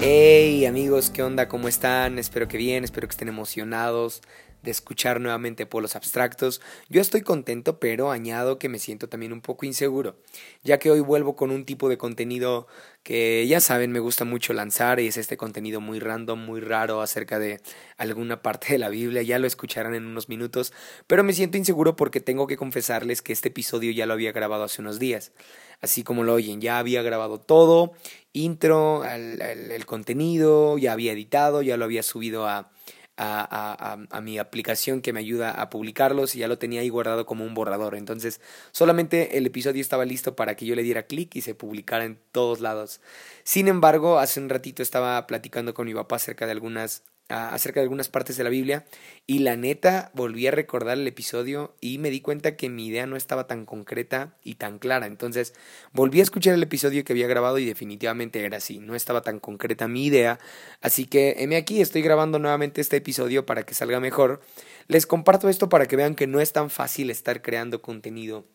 Hey amigos, ¿qué onda? ¿Cómo están? Espero que bien, espero que estén emocionados de escuchar nuevamente polos abstractos. Yo estoy contento, pero añado que me siento también un poco inseguro, ya que hoy vuelvo con un tipo de contenido que ya saben me gusta mucho lanzar y es este contenido muy random, muy raro acerca de alguna parte de la Biblia, ya lo escucharán en unos minutos, pero me siento inseguro porque tengo que confesarles que este episodio ya lo había grabado hace unos días, así como lo oyen, ya había grabado todo, intro, el, contenido, ya había editado, ya lo había subido a a, a, mi aplicación que me ayuda a publicarlos y ya lo tenía ahí guardado como un borrador. Entonces, solamente el episodio estaba listo para que yo le diera clic y se publicara en todos lados. Sin embargo, hace un ratito estaba platicando con mi papá acerca de algunas acerca de algunas partes de la Biblia y la neta volví a recordar el episodio y me di cuenta que mi idea no estaba tan concreta y tan clara. Entonces volví a escuchar el episodio que había grabado y definitivamente era así, no estaba tan concreta mi idea. Así que heme aquí, estoy grabando nuevamente este episodio para que salga mejor. Les comparto esto para que vean que no es tan fácil estar creando contenido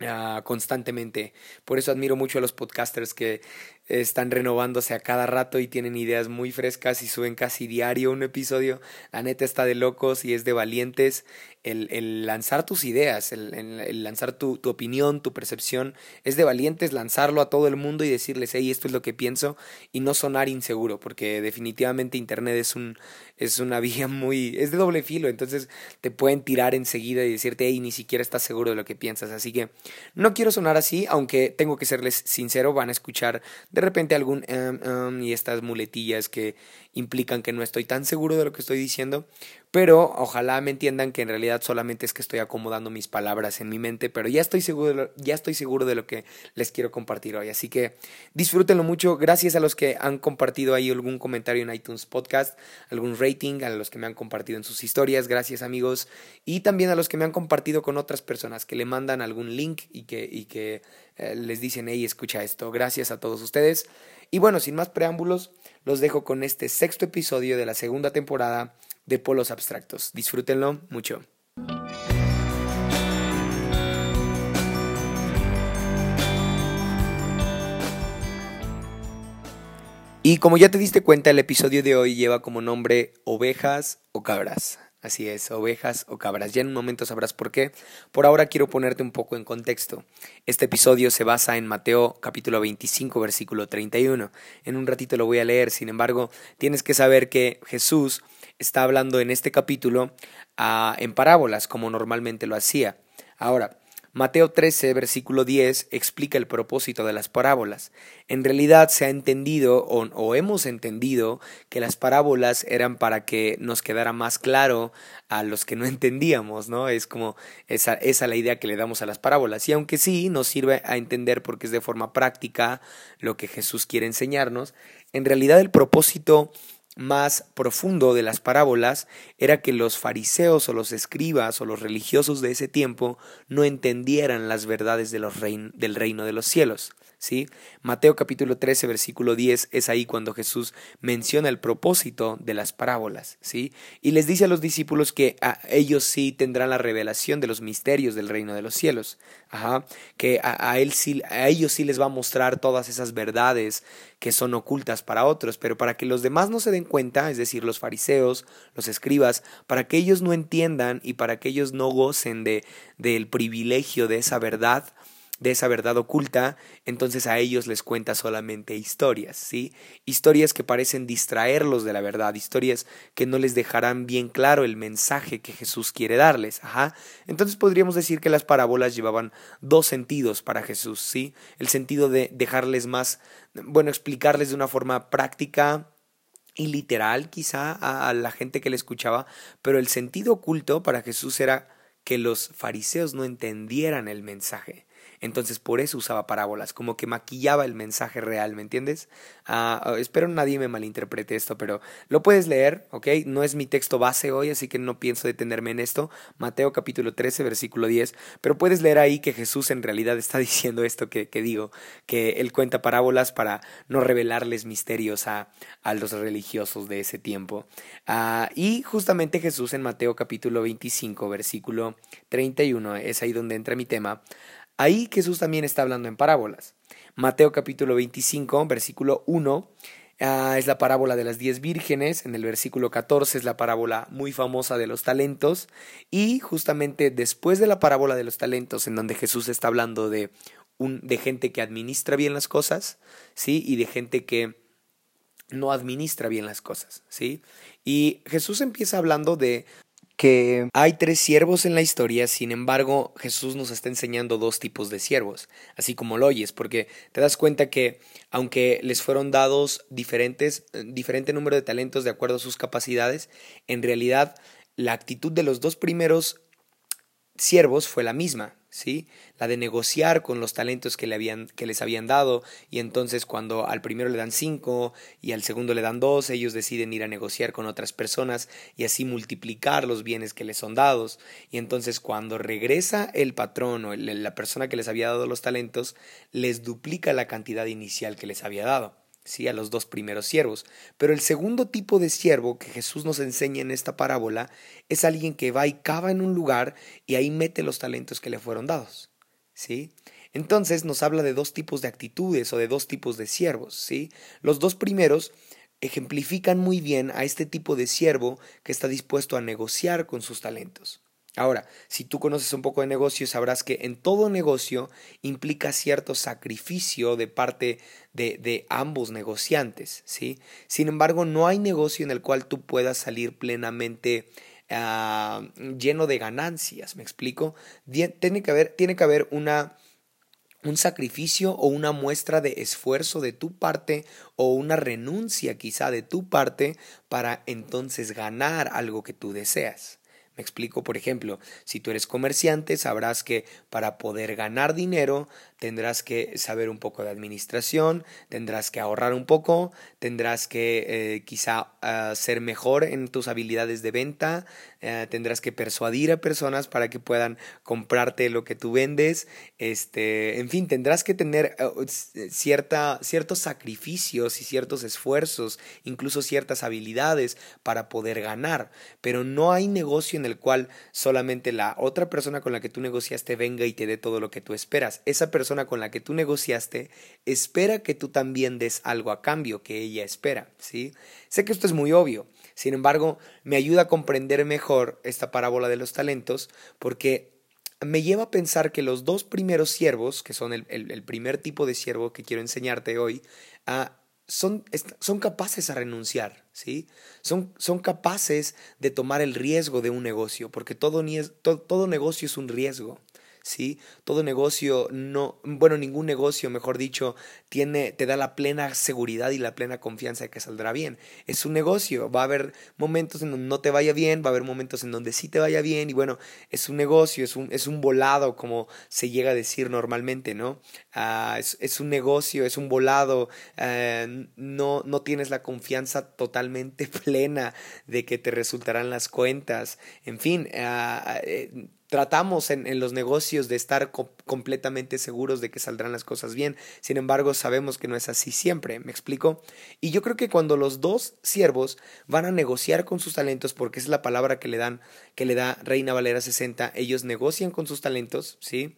ah, constantemente. Por eso admiro mucho a los podcasters que están renovándose a cada rato y tienen ideas muy frescas y suben casi diario un episodio. La neta está de locos y es de valientes el, el lanzar tus ideas, el, el, lanzar tu, tu, opinión, tu percepción. Es de valientes lanzarlo a todo el mundo y decirles, hey, esto es lo que pienso y no sonar inseguro, porque definitivamente Internet es, un, es una vía muy... es de doble filo, entonces te pueden tirar enseguida y decirte, hey, ni siquiera estás seguro de lo que piensas. Así que no quiero sonar así, aunque tengo que serles sincero, van a escuchar de repente algún um, y estas muletillas que implican que no estoy tan seguro de lo que estoy diciendo, pero ojalá me entiendan que en realidad solamente es que estoy acomodando mis palabras en mi mente, pero ya estoy seguro ya estoy seguro de lo que les quiero compartir hoy, así que disfrútenlo mucho, gracias a los que han compartido ahí algún comentario en iTunes Podcast, algún rating, a los que me han compartido en sus historias, gracias amigos, y también a los que me han compartido con otras personas que le mandan algún link y que, y que eh, les dicen, hey, escucha esto, gracias a todos ustedes. Y bueno, sin más preámbulos, los dejo con este sexto episodio de la segunda temporada de Polos Abstractos. Disfrútenlo mucho. Y como ya te diste cuenta, el episodio de hoy lleva como nombre Ovejas o Cabras. Así es, ovejas o cabras. Ya en un momento sabrás por qué. Por ahora quiero ponerte un poco en contexto. Este episodio se basa en Mateo capítulo 25 versículo 31. En un ratito lo voy a leer, sin embargo, tienes que saber que Jesús está hablando en este capítulo ah, en parábolas, como normalmente lo hacía. Ahora, Mateo 13, versículo 10, explica el propósito de las parábolas. En realidad se ha entendido o, hemos entendido que las parábolas eran para que nos quedara más claro a los que no entendíamos, ¿no? Es como esa, esa la idea que le damos a las parábolas. Y aunque sí nos sirve a entender porque es de forma práctica lo que Jesús quiere enseñarnos, en realidad el propósito más profundo de las parábolas era que los fariseos o los escribas o los religiosos de ese tiempo no entendieran las verdades del reino de los cielos. Mateo capítulo 13 versículo 10 es ahí cuando Jesús menciona el propósito de las parábolas, ¿sí? Y les dice a los discípulos que a ellos sí tendrán la revelación de los misterios del reino de los cielos, Ajá, que a, él sí, a ellos sí les va a mostrar todas esas verdades que son ocultas para otros, pero para que los demás no se den cuenta, es decir, los fariseos, los escribas, para que ellos no entiendan y para que ellos no gocen de del privilegio de esa verdad, de esa verdad oculta, entonces a ellos les cuenta solamente historias, ¿sí? Historias que parecen distraerlos de la verdad, historias que no les dejarán bien claro el mensaje que Jesús quiere darles, ajá. Entonces podríamos decir que las parábolas llevaban dos sentidos para Jesús, ¿sí? El sentido de dejarles más, bueno, explicarles de una forma práctica, y literal quizá a, la gente que le escuchaba, pero el sentido oculto para Jesús era que los fariseos no entendieran el mensaje. Entonces por eso usaba parábolas, como que maquillaba el mensaje real, ¿me entiendes? Uh, espero nadie me malinterprete esto, pero lo puedes leer, ¿ok? No es mi texto base hoy, así que no pienso detenerme en esto. Mateo capítulo 13, versículo 10, pero puedes leer ahí que Jesús en realidad está diciendo esto que, digo, que él cuenta parábolas para no revelarles misterios a, a los religiosos de ese tiempo. Uh, y justamente Jesús en Mateo capítulo 25, versículo 31, es ahí donde entra mi tema. Ahí Jesús también está hablando en parábolas. Mateo capítulo 25, versículo 1, ah, es la parábola de las diez vírgenes, en el versículo 14 es la parábola muy famosa de los talentos, y justamente después de la parábola de los talentos, en donde Jesús está hablando de, un, de gente que administra bien las cosas, ¿sí? Y de gente que no administra bien las cosas, ¿sí? Y Jesús empieza hablando de que hay tres siervos en la historia, sin embargo Jesús nos está enseñando dos tipos de siervos, así como lo oyes, porque te das cuenta que aunque les fueron dados diferentes, diferente número de talentos de acuerdo a sus capacidades, en realidad la actitud de los dos primeros siervos fue la misma, ¿sí? La de negociar con los talentos que, le habían, que les habían dado y entonces cuando al primero le dan cinco y al segundo le dan dos, ellos deciden ir a negociar con otras personas y así multiplicar los bienes que les son dados y entonces cuando regresa el patrón o la persona que les había dado los talentos, les duplica la cantidad inicial que les había dado sí, a los dos primeros siervos. Pero el segundo tipo de siervo que Jesús nos enseña en esta parábola es alguien que va y cava en un lugar y ahí mete los talentos que le fueron dados, ¿sí? Entonces nos habla de dos tipos de actitudes o de dos tipos de siervos, ¿sí? Los dos primeros ejemplifican muy bien a este tipo de siervo que está dispuesto a negociar con sus talentos. Ahora, si tú conoces un poco de negocio, sabrás que en todo negocio implica cierto sacrificio de parte de, de, ambos negociantes, ¿sí? Sin embargo, no hay negocio en el cual tú puedas salir plenamente uh, lleno de ganancias, ¿me explico? Tiene que haber, tiene que haber una un sacrificio o una muestra de esfuerzo de tu parte o una renuncia quizá de tu parte para entonces ganar algo que tú deseas. Me explico, por ejemplo, si tú eres comerciante, sabrás que para poder ganar dinero tendrás que saber un poco de administración, tendrás que ahorrar un poco, tendrás que eh, quizá uh, ser mejor en tus habilidades de venta, uh, tendrás que persuadir a personas para que puedan comprarte lo que tú vendes, este, en fin, tendrás que tener uh, cierta, ciertos sacrificios y ciertos esfuerzos, incluso ciertas habilidades para poder ganar, pero no hay negocio en el cual solamente la otra persona con la que tú negociaste venga y te dé todo lo que tú esperas. Esa con la que tú negociaste espera que tú también des algo a cambio que ella espera, ¿sí? Sé que esto es muy obvio, sin embargo, me ayuda a comprender mejor esta parábola de los talentos porque me lleva a pensar que los dos primeros siervos, que son el, el, primer tipo de siervo que quiero enseñarte hoy, uh, son, son, capaces a renunciar, ¿sí? Son, son, capaces de tomar el riesgo de un negocio, porque todo, todo, todo negocio es un riesgo. ¿Sí? Todo negocio, no, bueno, ningún negocio, mejor dicho, tiene, te da la plena seguridad y la plena confianza de que saldrá bien. Es un negocio, va a haber momentos en donde no te vaya bien, va a haber momentos en donde sí te vaya bien, y bueno, es un negocio, es un, es un volado, como se llega a decir normalmente, ¿no? Ah, es, un negocio, es un volado, eh, no, no tienes la confianza totalmente plena de que te resultarán las cuentas, en fin, uh, eh, tratamos en, los negocios de estar completamente seguros de que saldrán las cosas bien. Sin embargo, sabemos que no es así siempre, ¿me explico? Y yo creo que cuando los dos siervos van a negociar con sus talentos, porque es la palabra que le dan, que le da Reina Valera 60, ellos negocian con sus talentos, ¿sí?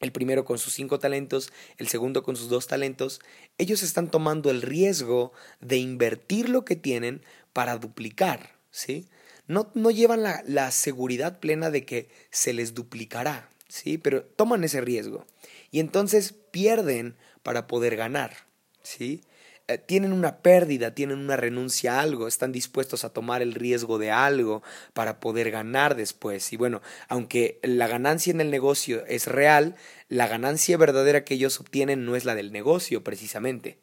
El primero con sus cinco talentos, el segundo con sus dos talentos, ellos están tomando el riesgo de invertir lo que tienen para duplicar, ¿sí? No, no llevan la, la, seguridad plena de que se les duplicará, ¿sí? Pero toman ese riesgo y entonces pierden para poder ganar, ¿sí? Eh, tienen una pérdida, tienen una renuncia a algo, están dispuestos a tomar el riesgo de algo para poder ganar después. Y bueno, aunque la ganancia en el negocio es real, la ganancia verdadera que ellos obtienen no es la del negocio precisamente.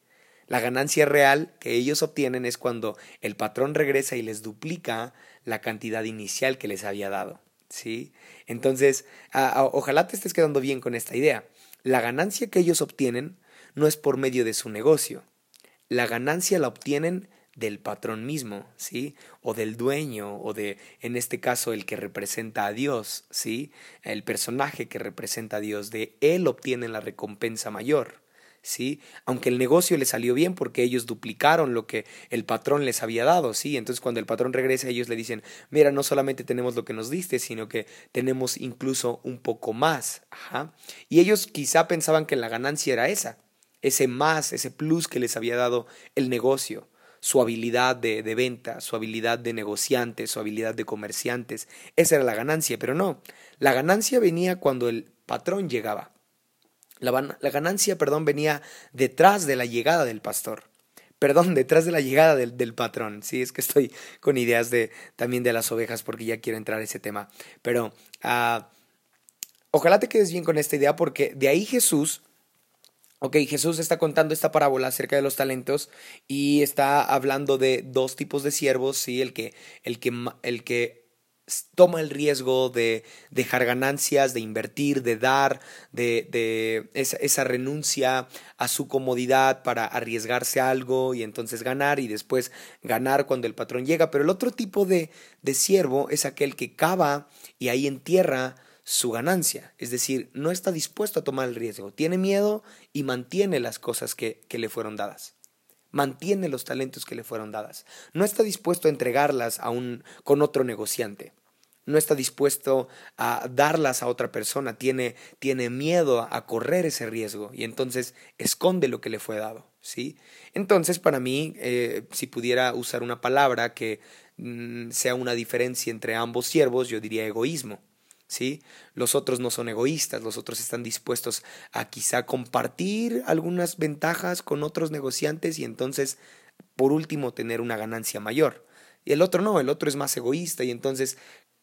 La ganancia real que ellos obtienen es cuando el patrón regresa y les duplica la cantidad inicial que les había dado. ¿sí? Entonces, ojalá te estés quedando bien con esta idea. la ganancia que ellos obtienen no es por medio de su negocio. La ganancia la obtienen del patrón mismo, ¿sí? O del dueño, o de, en este caso, el que representa a Dios, ¿sí? El personaje que representa a Dios, de él obtienen la recompensa mayor. ¿Sí? Aunque el negocio le salió bien porque ellos duplicaron lo que el patrón les había dado, ¿sí? Entonces cuando el patrón regresa ellos le dicen, mira, no solamente tenemos lo que nos diste, sino que tenemos incluso un poco más, Ajá. Y ellos quizá pensaban que la ganancia era esa, ese más, ese plus que les había dado el negocio su habilidad de, de, venta, su habilidad de negociantes, su habilidad de comerciantes. Esa era la ganancia, pero no. La ganancia venía cuando el patrón llegaba. La, ganancia, perdón, venía detrás de la llegada del pastor. Perdón, detrás de la llegada del, del, patrón. Sí, es que estoy con ideas de también de las ovejas porque ya quiero entrar a ese tema. Pero ah, ojalá te quedes bien con esta idea porque de ahí Jesús Ok, Jesús está contando esta parábola acerca de los talentos y está hablando de dos tipos de siervos, sí, el que, el que, el que toma el riesgo de dejar ganancias, de invertir, de dar, de, de esa, renuncia a su comodidad para arriesgarse algo y entonces ganar y después ganar cuando el patrón llega. Pero el otro tipo de, de siervo es aquel que cava y ahí entierra su ganancia, es decir, no está dispuesto a tomar el riesgo, tiene miedo y mantiene las cosas que, que le fueron dadas mantiene los talentos que le fueron dadas. No está dispuesto a entregarlas a un, con otro negociante no está dispuesto a darlas a otra persona, tiene, tiene miedo a correr ese riesgo y entonces esconde lo que le fue dado, ¿sí? Entonces, para mí, eh, si pudiera usar una palabra que mm, sea una diferencia entre ambos siervos, yo diría egoísmo. ¿Sí? Los otros no son egoístas, los otros están dispuestos a quizá compartir algunas ventajas con otros negociantes y entonces, por último, tener una ganancia mayor. Y el otro no, el otro es más egoísta y entonces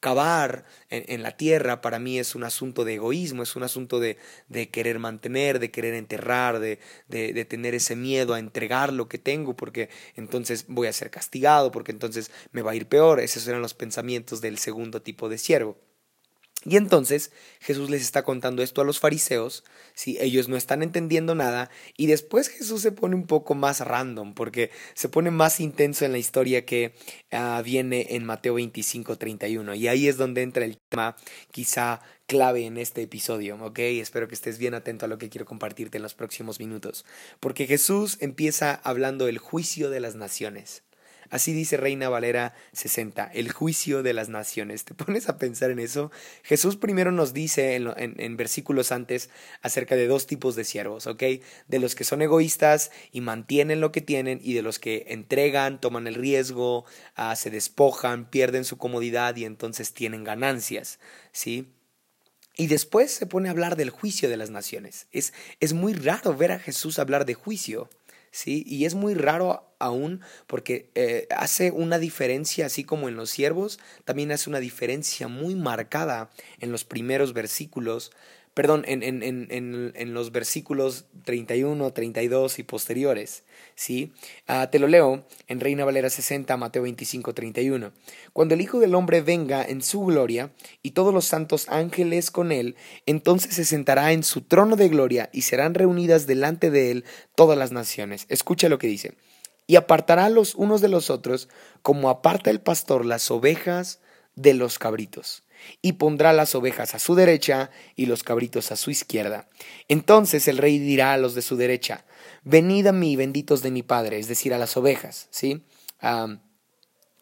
cavar en, la tierra para mí es un asunto de egoísmo, es un asunto de, de querer mantener, de querer enterrar, de, de, de, tener ese miedo a entregar lo que tengo, porque entonces voy a ser castigado, porque entonces me va a ir peor. Esos eran los pensamientos del segundo tipo de siervo. Y entonces Jesús les está contando esto a los fariseos, si ellos no están entendiendo nada, y después Jesús se pone un poco más random, porque se pone más intenso en la historia que uh, viene en Mateo 25, 31. Y ahí es donde entra el tema quizá clave en este episodio, ¿ok? Espero que estés bien atento a lo que quiero compartirte en los próximos minutos, porque Jesús empieza hablando del juicio de las naciones. Así dice Reina Valera 60, el juicio de las naciones. ¿Te pones a pensar en eso? Jesús primero nos dice en, en, versículos antes acerca de dos tipos de siervos, ¿ok? De los que son egoístas y mantienen lo que tienen y de los que entregan, toman el riesgo, ah, se despojan, pierden su comodidad y entonces tienen ganancias, ¿sí? Y después se pone a hablar del juicio de las naciones. Es, es muy raro ver a Jesús hablar de juicio. ¿Sí? Y es muy raro aún porque eh, hace una diferencia, así como en los siervos, también hace una diferencia muy marcada en los primeros versículos perdón, en, en, en, en, los versículos 31, 32 y posteriores. ¿sí? Ah, te lo leo en Reina Valera 60, Mateo 25, 31. Cuando el Hijo del Hombre venga en su gloria y todos los santos ángeles con él, entonces se sentará en su trono de gloria y serán reunidas delante de él todas las naciones. Escucha lo que dice. Y apartará los unos de los otros, como aparta el pastor las ovejas de los cabritos y pondrá las ovejas a su derecha y los cabritos a su izquierda. Entonces el rey dirá a los de su derecha, venid a mí, benditos de mi Padre, es decir, a las ovejas, ¿sí?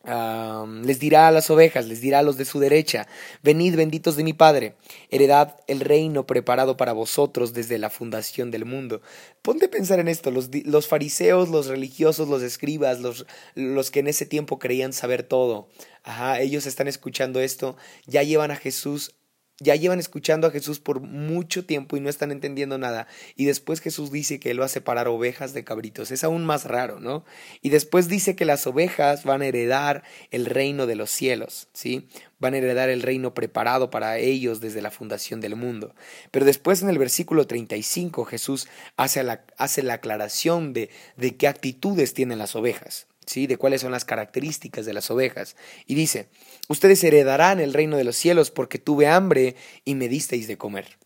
Les dirá a las ovejas, les dirá a los de su derecha, venid benditos de mi Padre, heredad el reino preparado para vosotros desde la fundación del mundo. Ponte a pensar en esto, los, los fariseos, los religiosos, los escribas, los, los que en ese tiempo creían saber todo, ajá, ellos están escuchando esto, ya llevan a Jesús ya llevan escuchando a Jesús por mucho tiempo y no están entendiendo nada. Y después Jesús dice que Él va a separar ovejas de cabritos. Es aún más raro, ¿no? Y después dice que las ovejas van a heredar el reino de los cielos, ¿sí? Van a heredar el reino preparado para ellos desde la fundación del mundo. Pero después en el versículo 35 Jesús hace la, hace la aclaración de, de qué actitudes tienen las ovejas. ¿Sí? de cuáles son las características de las ovejas. Y dice, ustedes heredarán el reino de los cielos porque tuve hambre y me disteis de comer.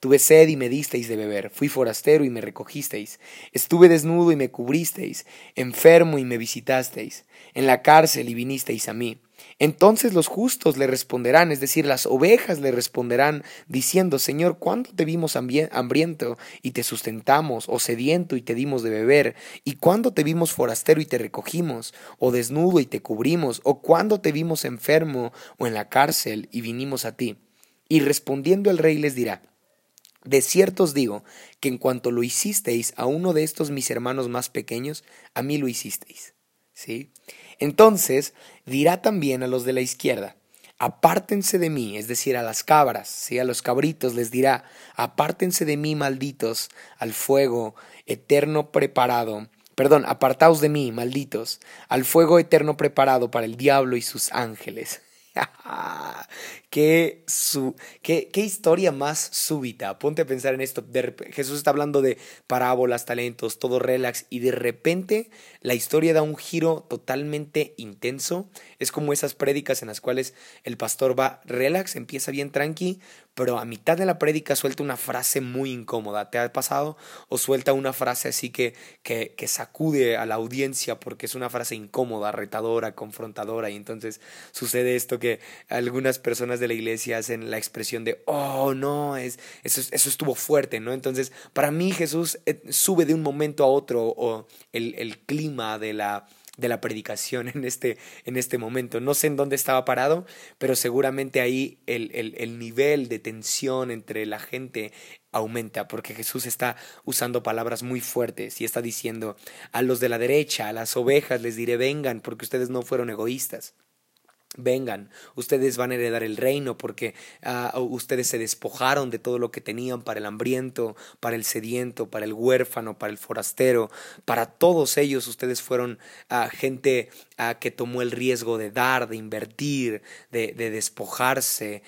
Tuve sed y me disteis de beber, fui forastero y me recogisteis, estuve desnudo y me cubristeis, enfermo y me visitasteis, en la cárcel y vinisteis a mí. Entonces los justos le responderán, es decir, las ovejas le responderán, diciendo, Señor, ¿cuándo te vimos hambriento y te sustentamos, o sediento y te dimos de beber? ¿Y cuándo te vimos forastero y te recogimos, o desnudo y te cubrimos? ¿O cuándo te vimos enfermo o en la cárcel y vinimos a ti? Y respondiendo el rey les dirá, de cierto os digo que en cuanto lo hicisteis a uno de estos mis hermanos más pequeños, a mí lo hicisteis. ¿Sí? Entonces dirá también a los de la izquierda, apártense de mí, es decir, a las cabras, ¿sí? a los cabritos les dirá, apártense de mí, malditos, al fuego eterno preparado. Perdón, apartaos de mí, malditos, al fuego eterno preparado para el diablo y sus ángeles. ¿Qué, su, qué, qué, historia más súbita. Ponte a pensar en esto. Jesús está hablando de parábolas, talentos, todo relax, y de repente la historia da un giro totalmente intenso. Es como esas prédicas en las cuales el pastor va relax, empieza bien tranqui, pero a mitad de la prédica suelta una frase muy incómoda. ¿Te ha pasado? O suelta una frase así que, que, que sacude a la audiencia porque es una frase incómoda, retadora, confrontadora, y entonces sucede esto que algunas personas de la iglesia hacen la expresión de, oh, no, es, eso, eso estuvo fuerte, ¿no? Entonces, para mí Jesús eh, sube de un momento a otro o el, el clima de la de la predicación en este, en este momento. No sé en dónde estaba parado, pero seguramente ahí el, el, el, nivel de tensión entre la gente aumenta, porque Jesús está usando palabras muy fuertes y está diciendo a los de la derecha, a las ovejas les diré vengan, porque ustedes no fueron egoístas. Vengan, ustedes van a heredar el reino porque uh, ustedes se despojaron de todo lo que tenían para el hambriento, para el sediento, para el huérfano, para el forastero. Para todos ellos ustedes fueron uh, gente uh, que tomó el riesgo de dar, de invertir, de, de despojarse.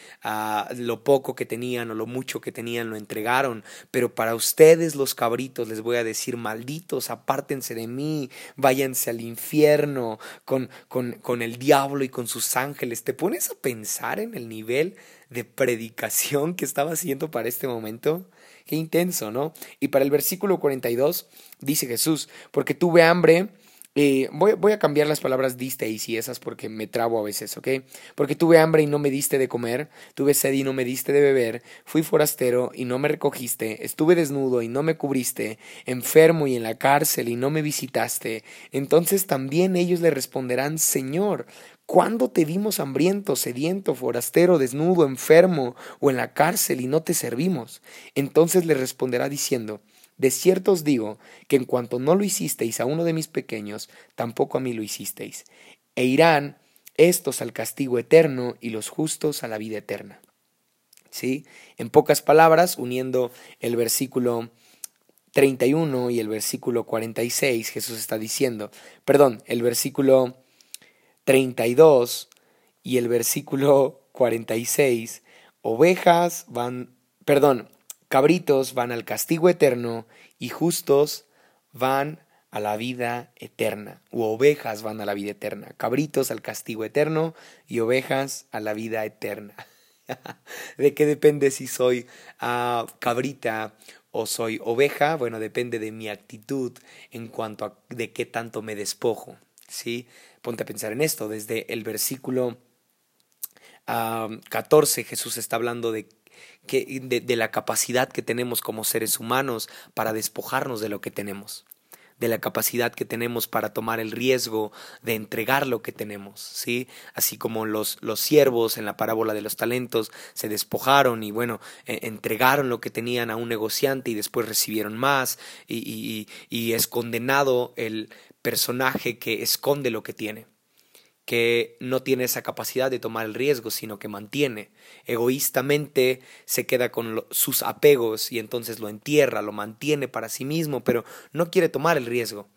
lo poco que tenían o lo mucho que tenían lo entregaron. Pero para ustedes los cabritos les voy a decir, malditos, apártense de mí, váyanse al infierno con, con el diablo y con sus ángeles, ¿te pones a pensar en el nivel de predicación que estaba haciendo para este momento? Qué intenso, ¿no? Y para el versículo 42 dice Jesús, porque tuve hambre eh, voy, voy, a cambiar las palabras disteis y esas porque me trabo a veces, ¿ok? Porque tuve hambre y no me diste de comer, tuve sed y no me diste de beber, fui forastero y no me recogiste, estuve desnudo y no me cubriste, enfermo y en la cárcel y no me visitaste. Entonces también ellos le responderán, Señor, ¿Cuándo te vimos hambriento, sediento, forastero, desnudo, enfermo o en la cárcel y no te servimos? Entonces le responderá diciendo, de cierto os digo que en cuanto no lo hicisteis a uno de mis pequeños, tampoco a mí lo hicisteis. E irán estos al castigo eterno y los justos a la vida eterna. ¿Sí? En pocas palabras, uniendo el versículo 31 y el versículo 46, Jesús está diciendo, perdón, el versículo 32 y el versículo 46, ovejas van, perdón, Cabritos van al castigo eterno y justos van a la vida eterna, u ovejas van a la vida eterna. Cabritos al castigo eterno y ovejas a la vida eterna. ¿De qué depende si soy uh, cabrita o soy oveja? Bueno, depende de mi actitud en cuanto a de qué tanto me despojo. ¿sí? Ponte a pensar en esto. Desde el versículo 14 Jesús está hablando de de, la capacidad que tenemos como seres humanos para despojarnos de lo que tenemos de la capacidad que tenemos para tomar el riesgo de entregar lo que tenemos, ¿sí? Así como los, los siervos en la parábola de los talentos se despojaron y bueno, e, entregaron lo que tenían a un negociante y después recibieron más y, y es condenado el personaje que esconde lo que tiene que no tiene esa capacidad de tomar el riesgo, sino que mantiene. Egoístamente se queda con sus apegos y entonces lo entierra, lo mantiene para sí mismo, pero no quiere tomar el riesgo.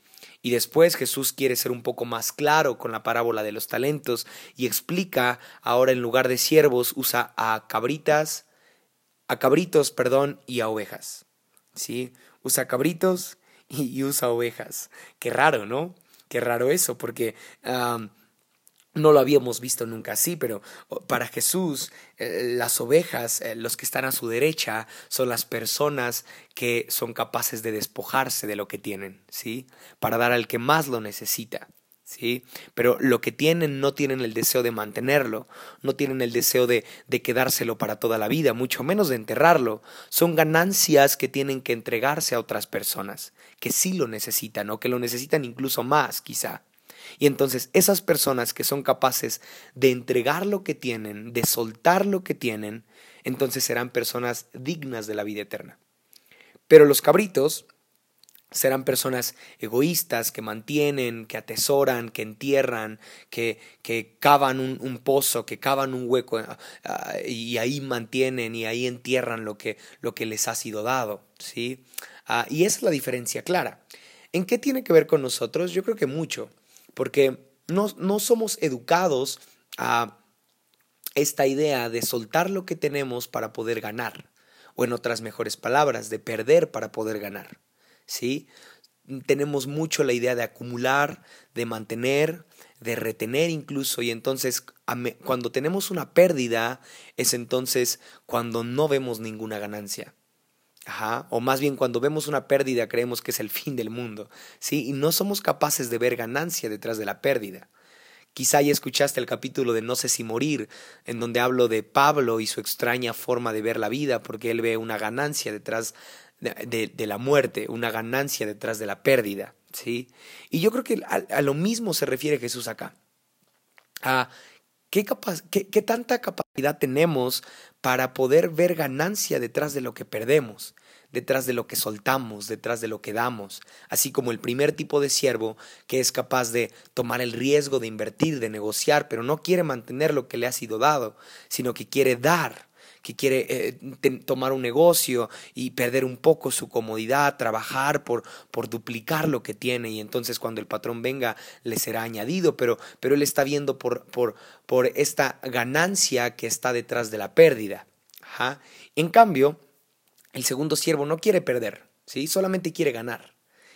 Y después Jesús quiere ser un poco más claro con la parábola de los talentos y explica ahora en lugar de siervos usa a cabritas, a cabritos, perdón, y a ovejas. ¿Sí? Usa cabritos y, usa ovejas. Qué raro, ¿no? Qué raro eso, porque no lo habíamos visto nunca así, pero para Jesús eh, las ovejas, eh, los que están a su derecha, son las personas que son capaces de despojarse de lo que tienen, ¿sí? Para dar al que más lo necesita. ¿Sí? Pero lo que tienen no tienen el deseo de mantenerlo, no tienen el deseo de, de, quedárselo para toda la vida, mucho menos de enterrarlo. Son ganancias que tienen que entregarse a otras personas, que sí lo necesitan o que lo necesitan incluso más, quizá. Y entonces esas personas que son capaces de entregar lo que tienen, de soltar lo que tienen, entonces serán personas dignas de la vida eterna. Pero los cabritos serán personas egoístas que mantienen, que atesoran, que entierran, que, que cavan un, pozo, que cavan un hueco ah, y ahí mantienen y ahí entierran lo que, lo que les ha sido dado. ¿sí? Ah, y esa es la diferencia clara. ¿En qué tiene que ver con nosotros? Yo creo que mucho porque no, no somos educados a esta idea de soltar lo que tenemos para poder ganar, o en otras mejores palabras, de perder para poder ganar. ¿Sí? Tenemos mucho la idea de acumular, de mantener, de retener incluso, y entonces cuando tenemos una pérdida es entonces cuando no vemos ninguna ganancia. O más bien cuando vemos una pérdida creemos que es el fin del mundo, ¿sí? Y no somos capaces de ver ganancia detrás de la pérdida. Quizá ya escuchaste el capítulo de No sé si morir, en donde hablo de Pablo y su extraña forma de ver la vida, porque él ve una ganancia detrás de, la muerte, una ganancia detrás de la pérdida, ¿sí? Y yo creo que a, lo mismo se refiere Jesús acá. A ¿qué, capaz, qué, qué tanta capacidad tenemos para poder ver ganancia detrás de lo que perdemos, detrás de lo que soltamos, detrás de lo que damos, así como el primer tipo de siervo que es capaz de tomar el riesgo de invertir, de negociar, pero no quiere mantener lo que le ha sido dado, sino que quiere dar que quiere eh, tomar un negocio y perder un poco su comodidad, trabajar por, por duplicar lo que tiene y entonces cuando el patrón venga le será añadido, pero, pero él está viendo por, por, por esta ganancia que está detrás de la pérdida. En cambio, el segundo siervo no quiere perder, ¿sí? solamente quiere ganar.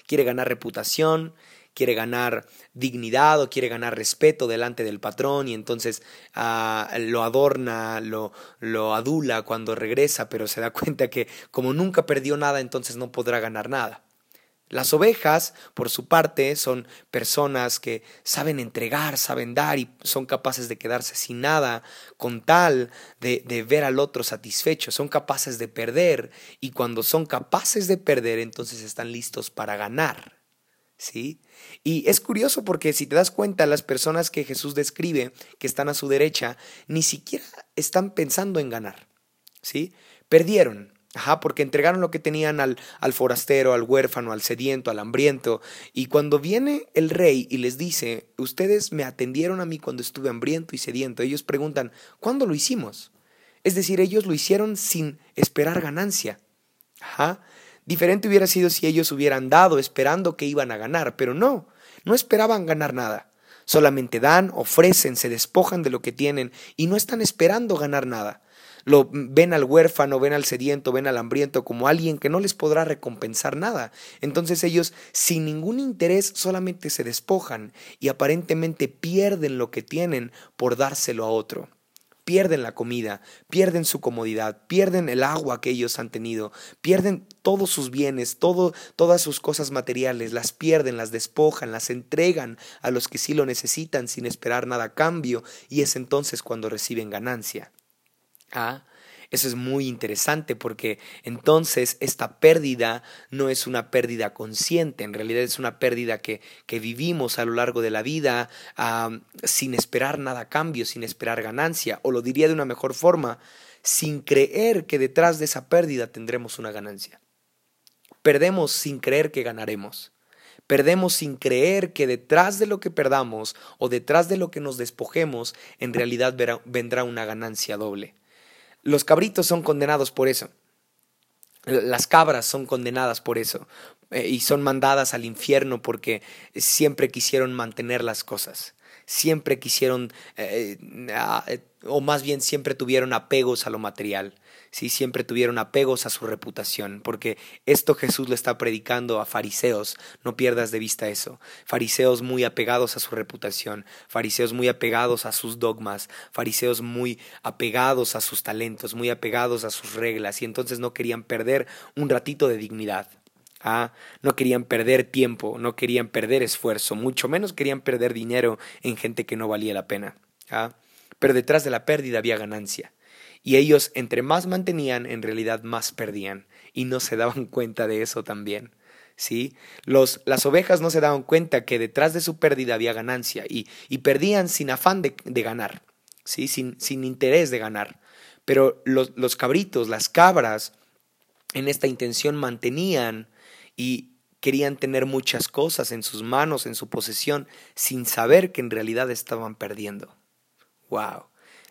Quiere ganar reputación, quiere ganar dignidad o quiere ganar respeto delante del patrón y entonces ah, lo adorna, lo, lo adula cuando regresa, pero se da cuenta que como nunca perdió nada, entonces no podrá ganar nada. Las ovejas, por su parte, son personas que saben entregar, saben dar y son capaces de quedarse sin nada con tal de, de, ver al otro satisfecho. Son capaces de perder y cuando son capaces de perder, entonces están listos para ganar. ¿Sí? Y es curioso porque si te das cuenta, las personas que Jesús describe, que están a su derecha, ni siquiera están pensando en ganar, ¿sí? Perdieron, Ajá, porque entregaron lo que tenían al, al, forastero, al huérfano, al sediento, al hambriento. Y cuando viene el rey y les dice, ustedes me atendieron a mí cuando estuve hambriento y sediento, ellos preguntan, ¿cuándo lo hicimos? Es decir, ellos lo hicieron sin esperar ganancia. Ajá. Diferente hubiera sido si ellos hubieran dado esperando que iban a ganar, pero no, no esperaban ganar nada. Solamente dan, ofrecen, se despojan de lo que tienen y no están esperando ganar nada. Lo ven al huérfano, ven al sediento, ven al hambriento como alguien que no les podrá recompensar nada. Entonces ellos, sin ningún interés, solamente se despojan y aparentemente pierden lo que tienen por dárselo a otro pierden la comida, pierden su comodidad, pierden el agua que ellos han tenido, pierden todos sus bienes, todo, todas sus cosas materiales, las pierden, las despojan, las entregan a los que sí lo necesitan sin esperar nada a cambio, y es entonces cuando reciben ganancia. ¿Ah? Eso es muy interesante porque entonces esta pérdida no es una pérdida consciente, en realidad es una pérdida que, que vivimos a lo largo de la vida sin esperar nada a cambio, sin esperar ganancia, o lo diría de una mejor forma, sin creer que detrás de esa pérdida tendremos una ganancia. Perdemos sin creer que ganaremos. Perdemos sin creer que detrás de lo que perdamos o detrás de lo que nos despojemos, en realidad vendrá una ganancia doble. Los cabritos son condenados por eso. Las cabras son condenadas por eso eh, y son mandadas al infierno porque siempre quisieron mantener las cosas, siempre quisieron, eh, eh, o más bien siempre tuvieron apegos a lo material, ¿sí? siempre tuvieron apegos a su reputación, porque esto Jesús lo está predicando a fariseos, no pierdas de vista eso, fariseos muy apegados a su reputación, fariseos muy apegados a sus dogmas, fariseos muy apegados a sus talentos, muy apegados a sus reglas, y entonces no querían perder un ratito de dignidad. ¿ah? No querían perder tiempo, no querían perder esfuerzo, mucho menos querían perder dinero en gente que no valía la pena. ¿ah? Pero detrás de la pérdida había ganancia. Y ellos, entre más mantenían, en realidad más perdían. Y no se daban cuenta de eso también. ¿Sí? Los, las ovejas no se daban cuenta que detrás de su pérdida había ganancia y, y perdían sin afán de, de ganar, ¿sí? sin, sin interés de ganar. Pero los, los cabritos, las cabras, en esta intención mantenían y querían tener muchas cosas en sus manos, en su posesión, sin saber que en realidad estaban perdiendo. ¡Wow!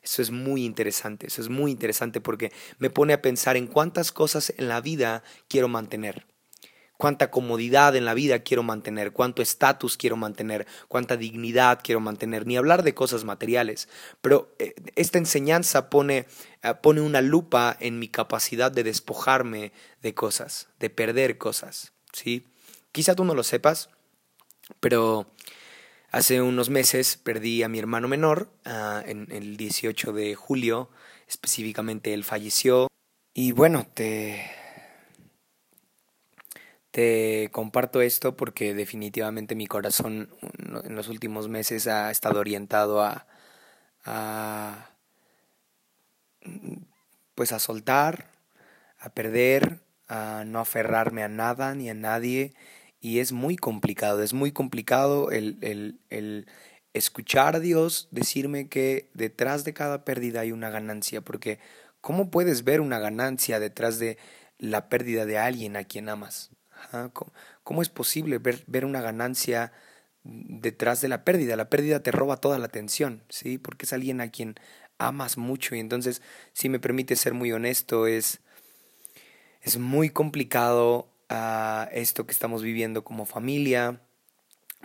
Eso es muy interesante, eso es muy interesante porque me pone a pensar en cuántas cosas en la vida quiero mantener, cuánta comodidad en la vida quiero mantener, cuánto estatus quiero mantener, cuánta dignidad quiero mantener, ni hablar de cosas materiales. Pero eh, esta enseñanza pone, eh, pone una lupa en mi capacidad de despojarme de cosas, de perder cosas, ¿sí? Quizá tú no lo sepas, pero Hace unos meses perdí a mi hermano menor, ah, en, el 18 de julio, específicamente él falleció. Y bueno, te, te comparto esto porque definitivamente mi corazón en los últimos meses ha estado orientado a, a pues a soltar, a perder, a no aferrarme a nada ni a nadie y es muy complicado, es muy complicado el, el, escuchar a Dios decirme que detrás de cada pérdida hay una ganancia, porque ¿cómo puedes ver una ganancia detrás de la pérdida de alguien a quien amas? ¿Cómo, es posible ver, ver una ganancia detrás de la pérdida? La pérdida te roba toda la atención, ¿sí? Porque es alguien a quien amas mucho y entonces, si me permite ser muy honesto, es, es muy complicado a esto que estamos viviendo como familia.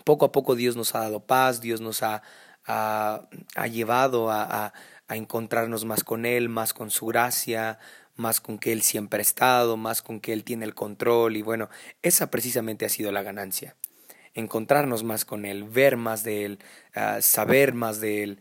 Poco a poco Dios nos ha dado paz, Dios nos ha, ha, llevado a, a, encontrarnos más con Él, más con su gracia, más con que Él siempre ha estado, más con que Él tiene el control y bueno, esa precisamente ha sido la ganancia. Encontrarnos más con Él, ver más de Él, uh, saber más de Él.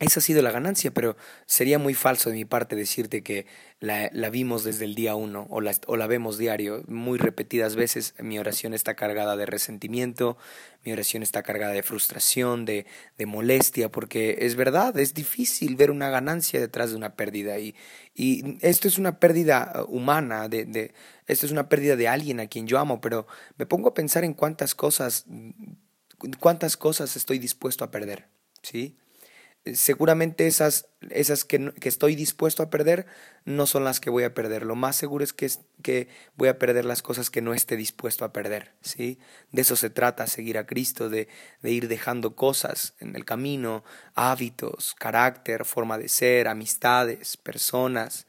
Esa ha sido la ganancia, pero sería muy falso de mi parte decirte que la, la vimos desde el día uno o la, o la vemos diario. Muy repetidas veces mi oración está cargada de resentimiento, mi oración está cargada de frustración, de, de molestia, porque es verdad, es difícil ver una ganancia detrás de una pérdida. Y, y esto es una pérdida humana, de, de, esto es una pérdida de alguien a quien yo amo, pero me pongo a pensar en cuántas cosas, cuántas cosas estoy dispuesto a perder. ¿Sí? Seguramente esas, esas que, que, estoy dispuesto a perder no son las que voy a perder. Lo más seguro es que, que voy a perder las cosas que no esté dispuesto a perder. ¿sí? De eso se trata, seguir a Cristo, de, de ir dejando cosas en el camino, hábitos, carácter, forma de ser, amistades, personas,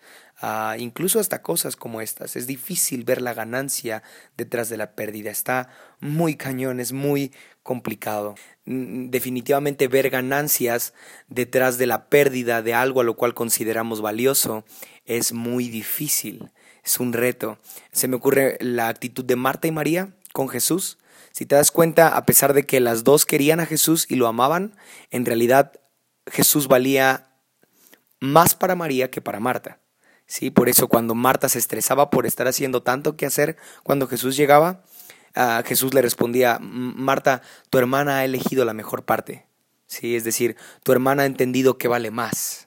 Incluso hasta cosas como estas. Es difícil ver la ganancia detrás de la pérdida. Está muy cañón, es muy complicado. Mm, definitivamente ver ganancias detrás de la pérdida de algo a lo cual consideramos valioso es muy difícil, es un reto. Se me ocurre la actitud de Marta y María con Jesús. Si te das cuenta, a pesar de que las dos querían a Jesús y lo amaban, en realidad Jesús valía más para María que para Marta. Sí, por eso cuando Marta se estresaba por estar haciendo tanto que hacer, cuando Jesús llegaba, Jesús le respondía, Marta, tu hermana ha elegido la mejor parte. Sí, es decir, tu hermana ha entendido que vale más.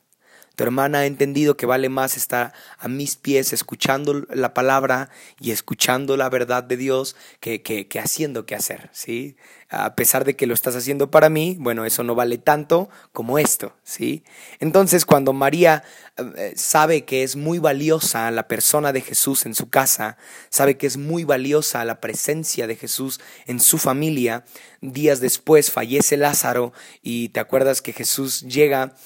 Tu hermana ha entendido que vale más estar a mis pies escuchando la palabra y escuchando la verdad de Dios que, que, que haciendo qué hacer, ¿sí? A pesar de que lo estás haciendo para mí, bueno, eso no vale tanto como esto, ¿sí? Entonces, cuando María eh, sabe que es muy valiosa la persona de Jesús en su casa, sabe que es muy valiosa la presencia de Jesús en su familia, días después fallece Lázaro y te acuerdas que Jesús llega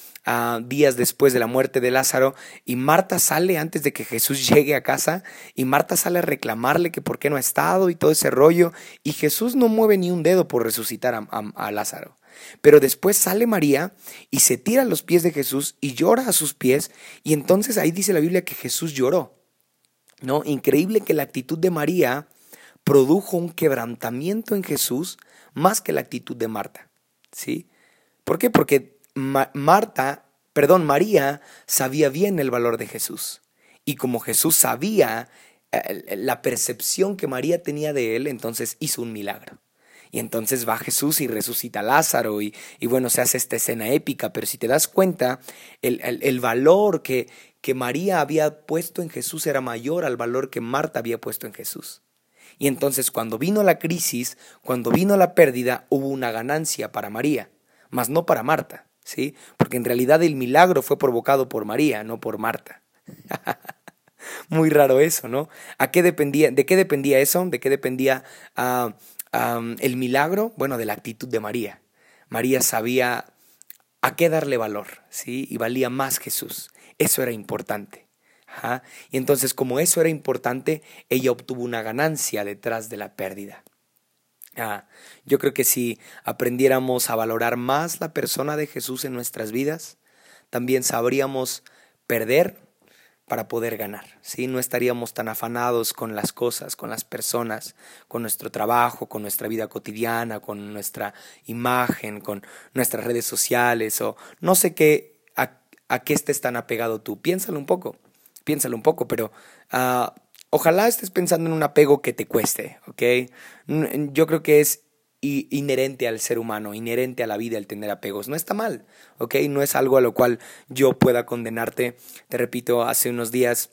días después de la muerte de Lázaro y Marta sale antes de que Jesús llegue a casa y Marta sale a reclamarle que por qué no ha estado y todo ese rollo y Jesús no mueve ni un dedo por resucitar a, a Lázaro. Pero después sale María y se tira a los pies de Jesús y llora a sus pies y entonces ahí dice la Biblia que Jesús lloró. ¿No? Increíble que la actitud de María produjo un quebrantamiento en Jesús más que la actitud de Marta. ¿Sí? ¿Por qué? Porque Marta, perdón, María sabía bien el valor de Jesús. Y como Jesús sabía la percepción que María tenía de él, entonces hizo un milagro. Y entonces va Jesús y resucita a Lázaro y, bueno, se hace esta escena épica, pero si te das cuenta, el, valor que, que María había puesto en Jesús era mayor al valor que Marta había puesto en Jesús. Y entonces cuando vino la crisis, cuando vino la pérdida, hubo una ganancia para María, mas no para Marta, ¿sí? Porque en realidad el milagro fue provocado por María, no por Marta. Muy raro eso, ¿no? ¿A qué dependía, ¿De qué dependía eso? ¿De qué dependía ah, el milagro? Bueno, de la actitud de María. María sabía a qué darle valor, ¿sí? Y valía más Jesús. Eso era importante. Y entonces, como eso era importante, ella obtuvo una ganancia detrás de la pérdida. Ah, yo creo que si aprendiéramos a valorar más la persona de Jesús en nuestras vidas, también sabríamos perder para poder ganar. ¿sí? No estaríamos tan afanados con las cosas, con las personas, con nuestro trabajo, con nuestra vida cotidiana, con nuestra imagen, con nuestras redes sociales o no sé qué, a, qué estés tan apegado tú. Piénsalo un poco, piénsalo un poco, pero uh, ojalá estés pensando en un apego que te cueste, ¿ok? Yo creo que es inherente al ser humano, inherente a la vida el tener apegos. No está mal, ¿ok? No es algo a lo cual yo pueda condenarte. Te repito, hace unos días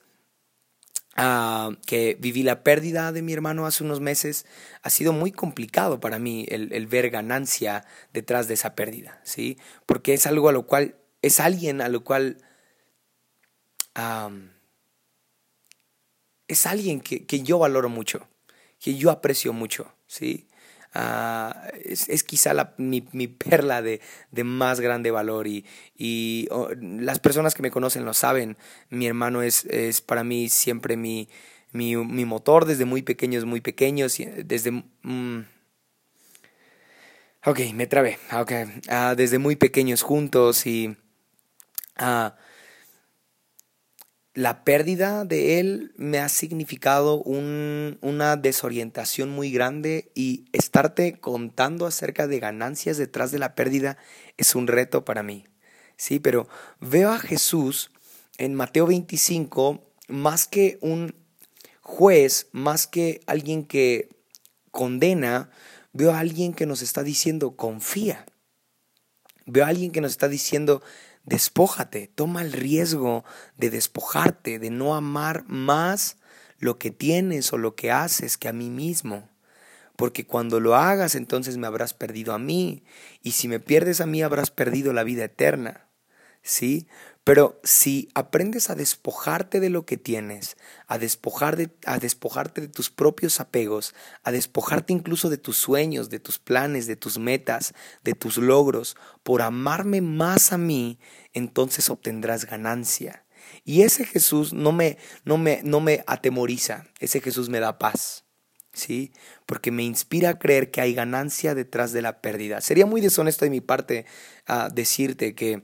ah, que viví la pérdida de mi hermano hace unos meses, ha sido muy complicado para mí el, ver ganancia detrás de esa pérdida, ¿sí? Porque es algo a lo cual, es alguien a lo cual... es alguien que, que yo valoro mucho, que yo aprecio mucho, ¿sí? Ah, es, quizá mi, perla de, más grande valor y, las personas que me conocen lo saben, mi hermano es, es para mí siempre mi, mi, motor. Desde muy pequeños, muy pequeños, desde... Mm, ok, me trabé, okay, ah, desde muy pequeños juntos y... Uh, la pérdida de él me ha significado una desorientación muy grande y estarte contando acerca de ganancias detrás de la pérdida es un reto para mí. Sí, pero veo a Jesús en Mateo 25 más que un juez, más que alguien que condena, veo a alguien que nos está diciendo confía. Veo a alguien que nos está diciendo Despójate, toma el riesgo de despojarte, de no amar más lo que tienes o lo que haces que a mí mismo. Porque cuando lo hagas entonces me habrás perdido a mí, y si me pierdes a mí habrás perdido la vida eterna. ¿Sí? Pero si aprendes a despojarte de lo que tienes, a, despojar de, a despojarte de tus propios apegos, a despojarte incluso de tus sueños, de tus planes, de tus metas, de tus logros, por amarme más a mí, entonces obtendrás ganancia. Y ese Jesús no me, no me, no me atemoriza, ese Jesús me da paz. ¿Sí? Porque me inspira a creer que hay ganancia detrás de la pérdida. Sería muy deshonesto de mi parte ah, decirte que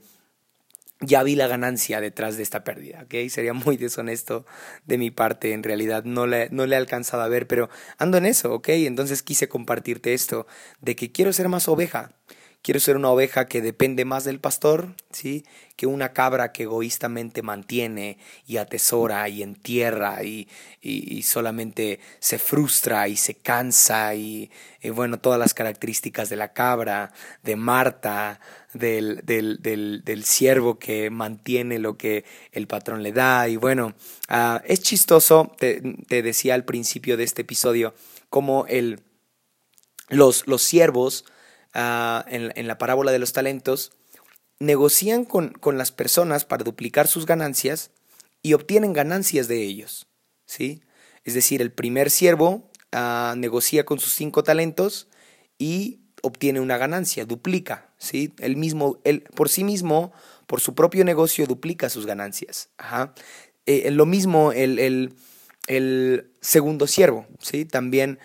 ya vi la ganancia detrás de esta pérdida, ¿ok? Sería muy deshonesto de mi parte, en realidad no le, no le he alcanzado a ver, pero ando en eso, ¿ok? Entonces quise compartirte esto, de que quiero ser más oveja, quiero ser una oveja que depende más del pastor, ¿sí? Que una cabra que egoístamente mantiene y atesora y entierra y, y, solamente se frustra y se cansa y, bueno, todas las características de la cabra, de Marta, del, del, del, del siervo que mantiene lo que el patrón le da. Y bueno, uh, es chistoso, te, te, decía al principio de este episodio, como el, los, los siervos Ah, en, la parábola de los talentos, negocian con, con, las personas para duplicar sus ganancias y obtienen ganancias de ellos. ¿sí? Es decir, el primer siervo ah, negocia con sus cinco talentos y obtiene una ganancia, duplica. ¿sí? El mismo, él, por sí mismo, por su propio negocio, duplica sus ganancias. Eh, lo mismo el, el, el segundo siervo, ¿sí? también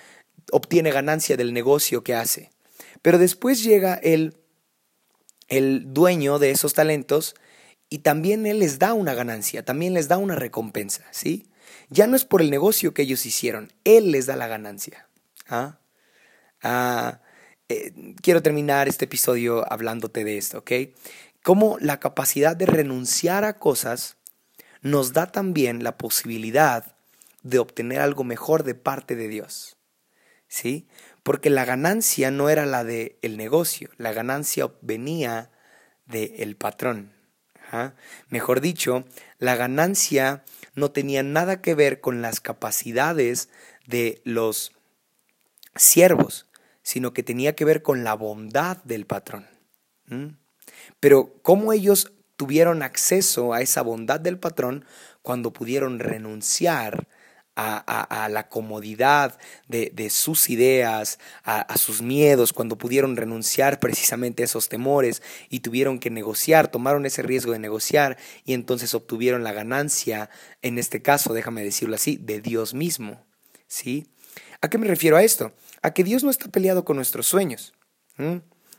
obtiene ganancia del negocio que hace. Pero después llega el el dueño de esos talentos y también él les da una ganancia, también les da una recompensa, ¿sí? Ya no es por el negocio que ellos hicieron, él les da la ganancia. ¿ah? Ah, eh, quiero terminar este episodio hablándote de esto, ¿ok? Cómo la capacidad de renunciar a cosas nos da también la posibilidad de obtener algo mejor de parte de Dios. ¿Sí? Porque la ganancia no era la del el negocio, la ganancia venía del patrón. Mejor dicho, la ganancia no tenía nada que ver con las capacidades de los siervos, sino que tenía que ver con la bondad del patrón. Pero ¿cómo ellos tuvieron acceso a esa bondad del patrón cuando pudieron renunciar a, la comodidad de, sus ideas, a, sus miedos, cuando pudieron renunciar precisamente a esos temores y tuvieron que negociar, tomaron ese riesgo de negociar y entonces obtuvieron la ganancia, en este caso, déjame decirlo así, de Dios mismo. ¿Sí? ¿A qué me refiero a esto? A que Dios no está peleado con nuestros sueños.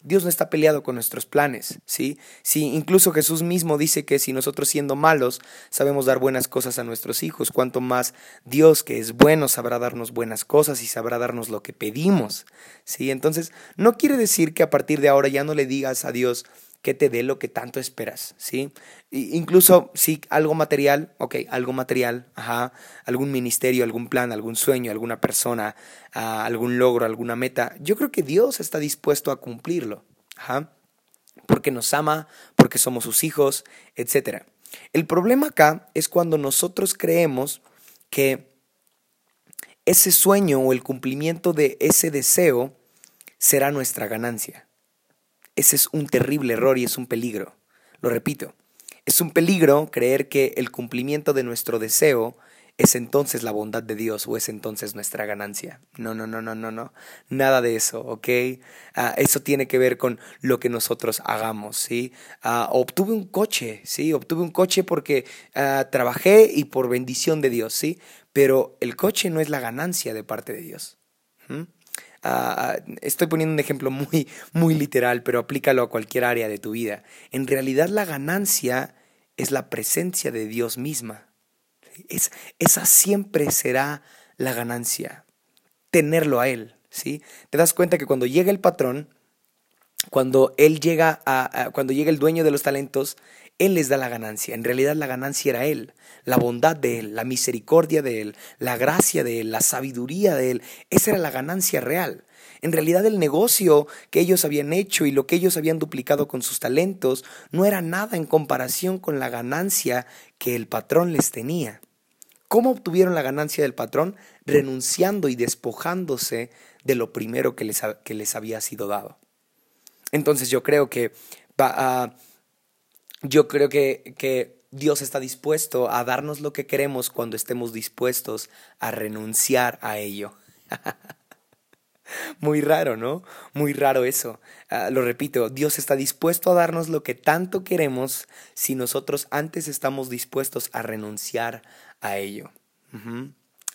Dios no está peleado con nuestros planes, ¿sí? Sí, incluso Jesús mismo dice que si nosotros siendo malos sabemos dar buenas cosas a nuestros hijos, cuanto más Dios que es bueno sabrá darnos buenas cosas y sabrá darnos lo que pedimos, ¿sí? Entonces, no quiere decir que a partir de ahora ya no le digas a Dios, que te dé lo que tanto esperas, ¿sí? incluso si algo material, ok, algo material, ajá, algún ministerio, algún plan, algún sueño, alguna persona, ah, algún logro, alguna meta, yo creo que Dios está dispuesto a cumplirlo, ajá, porque nos ama, porque somos sus hijos, etc. El problema acá es cuando nosotros creemos que ese sueño o el cumplimiento de ese deseo será nuestra ganancia. Ese es un terrible error y es un peligro. Lo repito, es un peligro creer que el cumplimiento de nuestro deseo es entonces la bondad de Dios o es entonces nuestra ganancia. No, no, no, no, no, no. Nada de eso, ¿ok? Ah, eso tiene que ver con lo que nosotros hagamos, ¿sí? Ah, obtuve un coche, ¿sí? Obtuve un coche porque ah, trabajé y por bendición de Dios, ¿sí? Pero el coche no es la ganancia de parte de Dios. Ah, estoy poniendo un ejemplo muy, muy literal, pero aplícalo a cualquier área de tu vida. En realidad la ganancia es la presencia de Dios misma. Es, esa siempre será la ganancia, tenerlo a Él. ¿sí? Te das cuenta que cuando llega el patrón, cuando él llega a, cuando llega el dueño de los talentos, él les da la ganancia. En realidad la ganancia era Él, la bondad de Él, la misericordia de Él, la gracia de Él, la sabiduría de Él. Esa era la ganancia real. En realidad el negocio que ellos habían hecho y lo que ellos habían duplicado con sus talentos no era nada en comparación con la ganancia que el patrón les tenía. ¿Cómo obtuvieron la ganancia del patrón? Renunciando y despojándose de lo primero que les, que les había sido dado. Entonces yo creo que va yo creo que, que Dios está dispuesto a darnos lo que queremos cuando estemos dispuestos a renunciar a ello. Muy raro, ¿no? Muy raro eso. Ah, lo repito, Dios está dispuesto a darnos lo que tanto queremos si nosotros antes estamos dispuestos a renunciar a ello.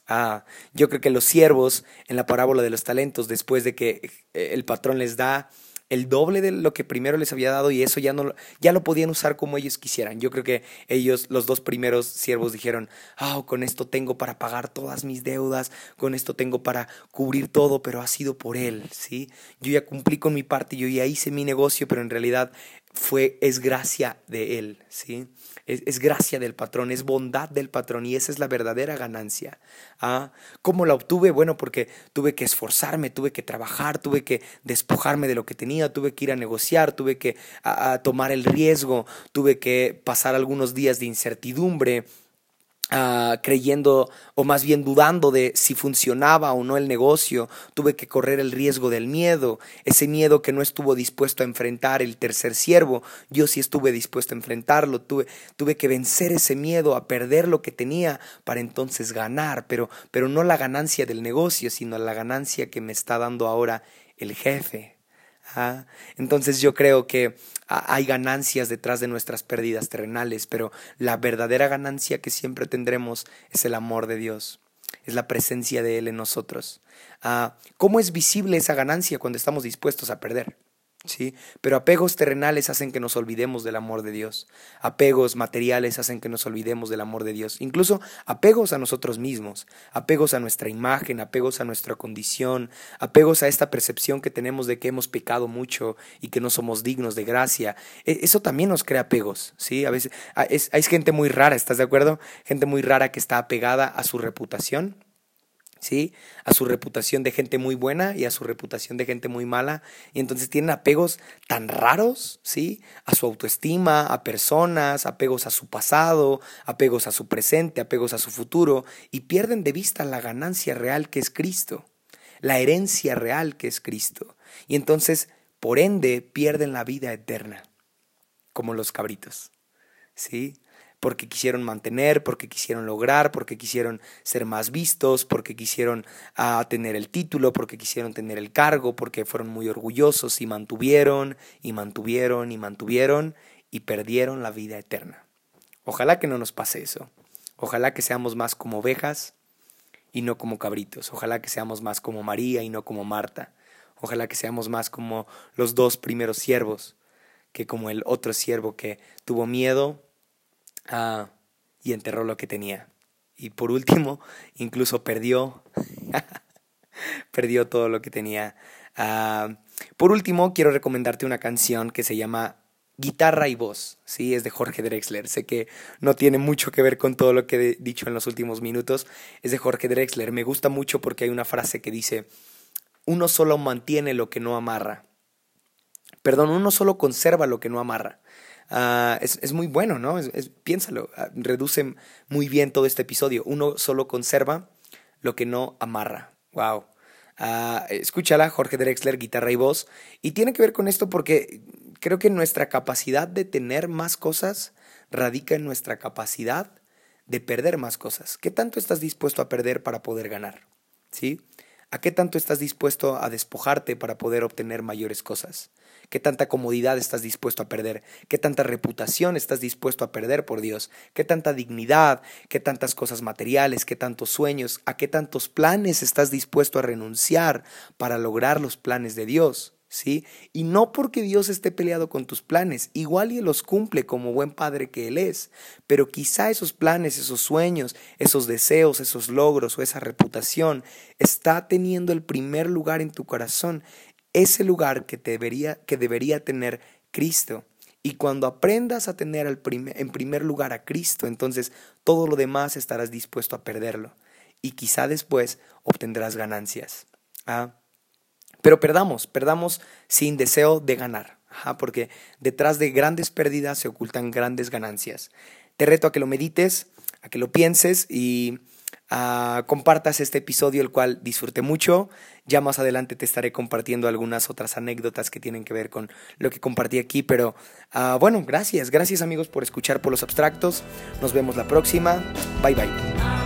Ah, yo creo que los siervos en la parábola de los talentos, después de que eh, el patrón les da el doble de lo que primero les había dado y eso ya no ya lo podían usar como ellos quisieran. Yo creo que ellos los dos primeros siervos dijeron, "Ah, con esto tengo para pagar todas mis deudas, con esto tengo para cubrir todo, pero ha sido por él", ¿sí? Yo ya cumplí con mi parte, yo ya hice mi negocio, pero en realidad fue es gracia de él, ¿sí? Es, gracia del patrón, es bondad del patrón y esa es la verdadera ganancia. ¿Ah? ¿Cómo la obtuve? Bueno, porque tuve que esforzarme, tuve que trabajar, tuve que despojarme de lo que tenía, tuve que ir a negociar, tuve que tomar el riesgo, tuve que pasar algunos días de incertidumbre Ah, creyendo o más bien dudando de si funcionaba o no el negocio, tuve que correr el riesgo del miedo, ese miedo que no estuvo dispuesto a enfrentar el tercer siervo, yo sí estuve dispuesto a enfrentarlo, tuve, tuve que vencer ese miedo a perder lo que tenía para entonces ganar, pero, pero no la ganancia del negocio, sino la ganancia que me está dando ahora el jefe. Entonces yo creo que hay ganancias detrás de nuestras pérdidas terrenales, pero la verdadera ganancia que siempre tendremos es el amor de Dios, es la presencia de Él en nosotros. Ah, ¿Cómo es visible esa ganancia cuando estamos dispuestos a perder? ¿Sí? Pero apegos terrenales hacen que nos olvidemos del amor de Dios. Apegos materiales hacen que nos olvidemos del amor de Dios. Incluso apegos a nosotros mismos, apegos a nuestra imagen, apegos a nuestra condición, apegos a esta percepción que tenemos de que hemos pecado mucho y que no somos dignos de gracia. E, eso también nos crea apegos, ¿sí? A veces hay gente muy rara, ¿estás de acuerdo? Gente muy rara que está apegada a su reputación ¿sí? A su reputación de gente muy buena y a su reputación de gente muy mala. Y entonces tienen apegos tan raros, ¿sí? A su autoestima, a personas, apegos a su pasado, apegos a su presente, apegos a su futuro, y pierden de vista la ganancia real que es Cristo, la herencia real que es Cristo. Y entonces, por ende, pierden la vida eterna, como los cabritos, ¿sí? Porque quisieron mantener, porque quisieron lograr, porque quisieron ser más vistos, porque quisieron ah, tener el título, porque quisieron tener el cargo, porque fueron muy orgullosos y mantuvieron y mantuvieron y mantuvieron y perdieron la vida eterna. Ojalá que no nos pase eso. Ojalá que seamos más como ovejas y no como cabritos. Ojalá que seamos más como María y no como Marta. Ojalá que seamos más como los dos primeros siervos que como el otro siervo que tuvo miedo Ah, y enterró lo que tenía. Y por último, incluso perdió, perdió todo lo que tenía. Ah, por último, quiero recomendarte una canción que se llama Guitarra y voz, sí, es de Jorge Drexler. Sé que no tiene mucho que ver con todo lo que he dicho en los últimos minutos. Es de Jorge Drexler. Me gusta mucho porque hay una frase que dice, uno solo mantiene lo que no amarra. Perdón, uno solo conserva lo que no amarra. Ah, es, muy bueno, ¿no? piénsalo, ah, reduce muy bien todo este episodio. Uno solo conserva lo que no amarra. Wow. Ah, escúchala, Jorge Drexler, guitarra y voz. Y tiene que ver con esto porque creo que nuestra capacidad de tener más cosas radica en nuestra capacidad de perder más cosas. ¿Qué tanto estás dispuesto a perder para poder ganar? ¿Sí? ¿A qué tanto estás dispuesto a despojarte para poder obtener mayores cosas? ¿Qué tanta comodidad estás dispuesto a perder? ¿Qué tanta reputación estás dispuesto a perder por Dios? ¿Qué tanta dignidad? ¿Qué tantas cosas materiales? ¿Qué tantos sueños? ¿A qué tantos planes estás dispuesto a renunciar para lograr los planes de Dios? ¿Sí? Y no porque Dios esté peleado con tus planes, igual y Él los cumple como buen padre que Él es, pero quizá esos planes, esos sueños, esos deseos, esos logros o esa reputación está teniendo el primer lugar en tu corazón ese lugar que, debería, que debería tener Cristo. Y cuando aprendas a tener en primer lugar a Cristo, entonces todo lo demás estarás dispuesto a perderlo. Y quizá después obtendrás ganancias. ¿ah? Pero perdamos, perdamos sin deseo de ganar. porque detrás de grandes pérdidas se ocultan grandes ganancias. Te reto a que lo medites, a que lo pienses y Ah, compartas este episodio, el cual disfruté mucho. Ya más adelante te estaré compartiendo algunas otras anécdotas que tienen que ver con lo que compartí aquí. Pero ah, bueno, gracias, gracias amigos por escuchar por los abstractos. Nos vemos la próxima. Bye bye.